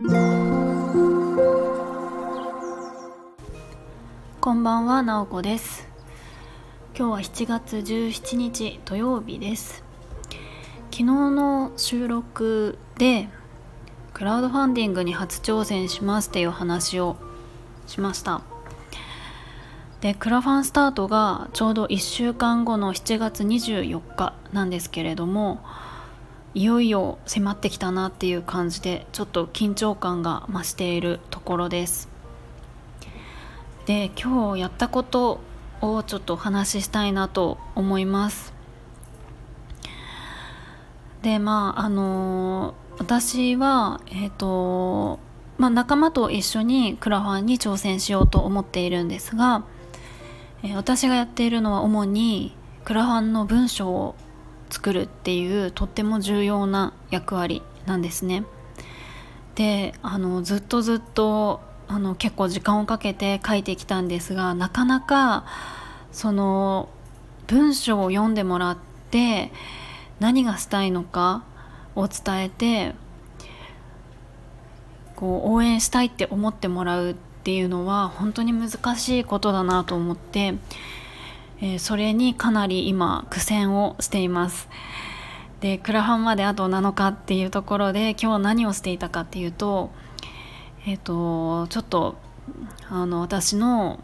こんばんは、なおこです。今日は7月17日土曜日です。昨日の収録でクラウドファンディングに初挑戦しますっていう話をしました。でクラファンスタートがちょうど1週間後の7月24日なんですけれどもいよいよ迫ってきたなっていう感じでちょっと緊張感が増しているところです。で今日やったことをちょっとお話ししたいなと思います。でまああのー、私はえっ、ー、とまあ、仲間と一緒にクラファンに挑戦しようと思っているんですがえ私がやっているのは主にクラファンの文章を作るっていうとっても重要な役割なんですね。であのずっとずっとあの結構時間をかけて書いてきたんですがなかなかその文章を読んでもらって何がしたいのかを伝えてこう応援したいって思ってもらうっていうのは本当に難しいことだなと思って、えー、それにかなり今苦戦をしています。でクラハンまであと7日っていうところで今日何をしていたかっていうとえっ、ー、とちょっとあの私の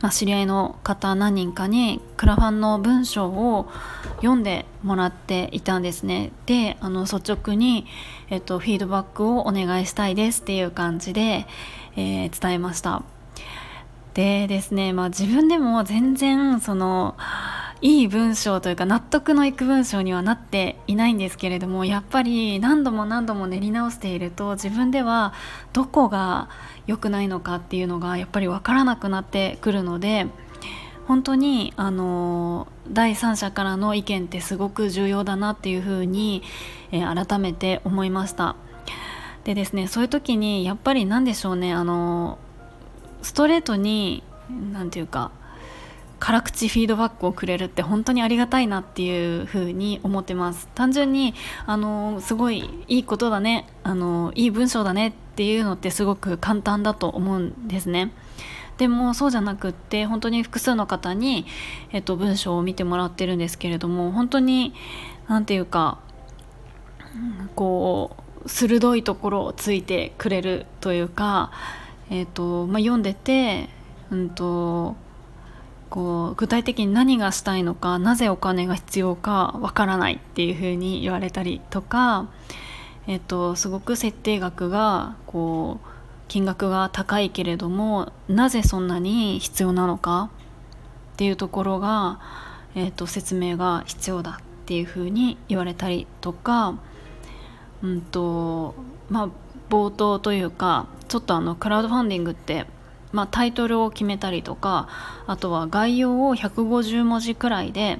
まあ、知り合いの方何人かにクラファンの文章を読んでもらっていたんですねであの率直に、えっと、フィードバックをお願いしたいですっていう感じで、え、伝えましたでですね、まあ、自分でも全然そのいい文章というか納得のいく文章にはなっていないんですけれどもやっぱり何度も何度も練り直していると自分ではどこが良くないのかっていうのがやっぱり分からなくなってくるので本当にあの第三者からの意見ってすごく重要だなっていうふうに、えー、改めて思いました。でですねそういう時にやっぱり何でしょうねあのストレートに何て言うか辛口フィードバックをくれるって本当にありがたいなっていうふうに思ってます。単純にあのすごいいいことだねあのいい文章だねっていうのってすごく簡単だと思うんですね。でもそうじゃなくって本当に複数の方に、えっと、文章を見てもらってるんですけれども本当に何て言うかこう鋭いところをついてくれるというか、えっとまあ、読んでて、うんとこう具体的に何がしたいのかなぜお金が必要かわからないっていうふうに言われたりとか、えっと、すごく設定額がこう金額が高いけれどもなぜそんなに必要なのかっていうところが、えっと、説明が必要だっていうふうに言われたりとか、うんとまあ、冒頭というかちょっとあのクラウドファンディングってまあ、タイトルを決めたりとかあとは概要を150文字くらいで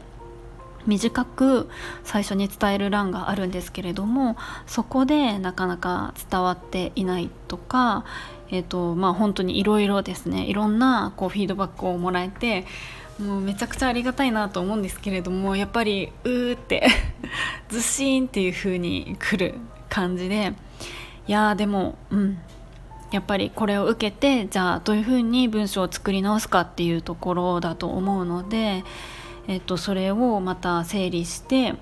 短く最初に伝える欄があるんですけれどもそこでなかなか伝わっていないとか、えーとまあ、本当にいろいろですねいろんなこうフィードバックをもらえてもうめちゃくちゃありがたいなと思うんですけれどもやっぱりうーって ずしーんっていう風に来る感じでいやでもうん。やっぱりこれを受けてじゃあどういうふうに文章を作り直すかっていうところだと思うので、えっと、それをまた整理して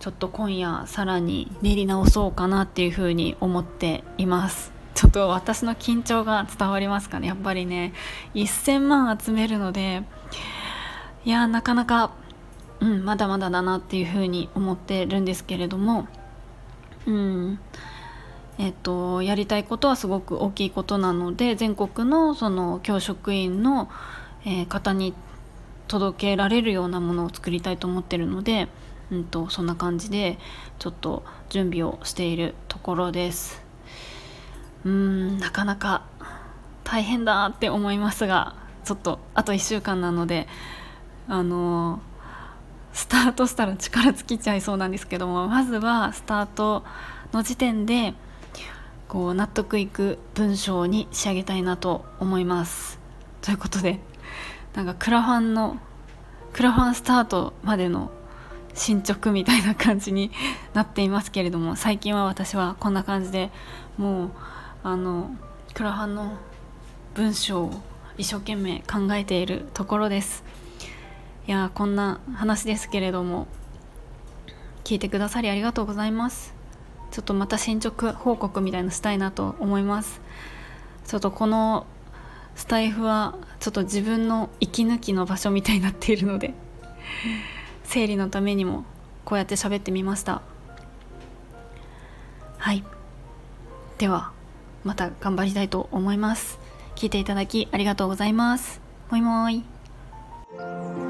ちょっと今夜さらに練り直そうかなっていうふうに思っています。ちょっと私の緊張が伝わりますかねやっぱりね。1000万集めるのでいやなかなか、うん、まだまだだなっていうふうに思ってるんですけれどもうん。えっと、やりたいことはすごく大きいことなので全国のその教職員の、えー、方に届けられるようなものを作りたいと思ってるので、うんと、そんな感じでちょっと準備をしているところです。うんなかなか大変だって思いますがちょっとあと1週間なのであのスタートしたら力尽きちゃいそうなんですけどもまずはスタートの時点でこう納得いく文章に仕上げたいなと思います。ということでなんかクラファンのクラファンスタートまでの進捗みたいな感じに なっていますけれども最近は私はこんな感じでもうあのクラハンの文章を一生懸命考えているところです。いやこんな話ですけれども聞いてくださりありがとうございます。ちょっとまた進捗報告みたいのしたいなと思います。ちょっとこのスタイフはちょっと自分の息抜きの場所みたいになっているので整理のためにもこうやって喋ってみました。はい。ではまた頑張りたいと思います。聞いていただきありがとうございます。もいもーい。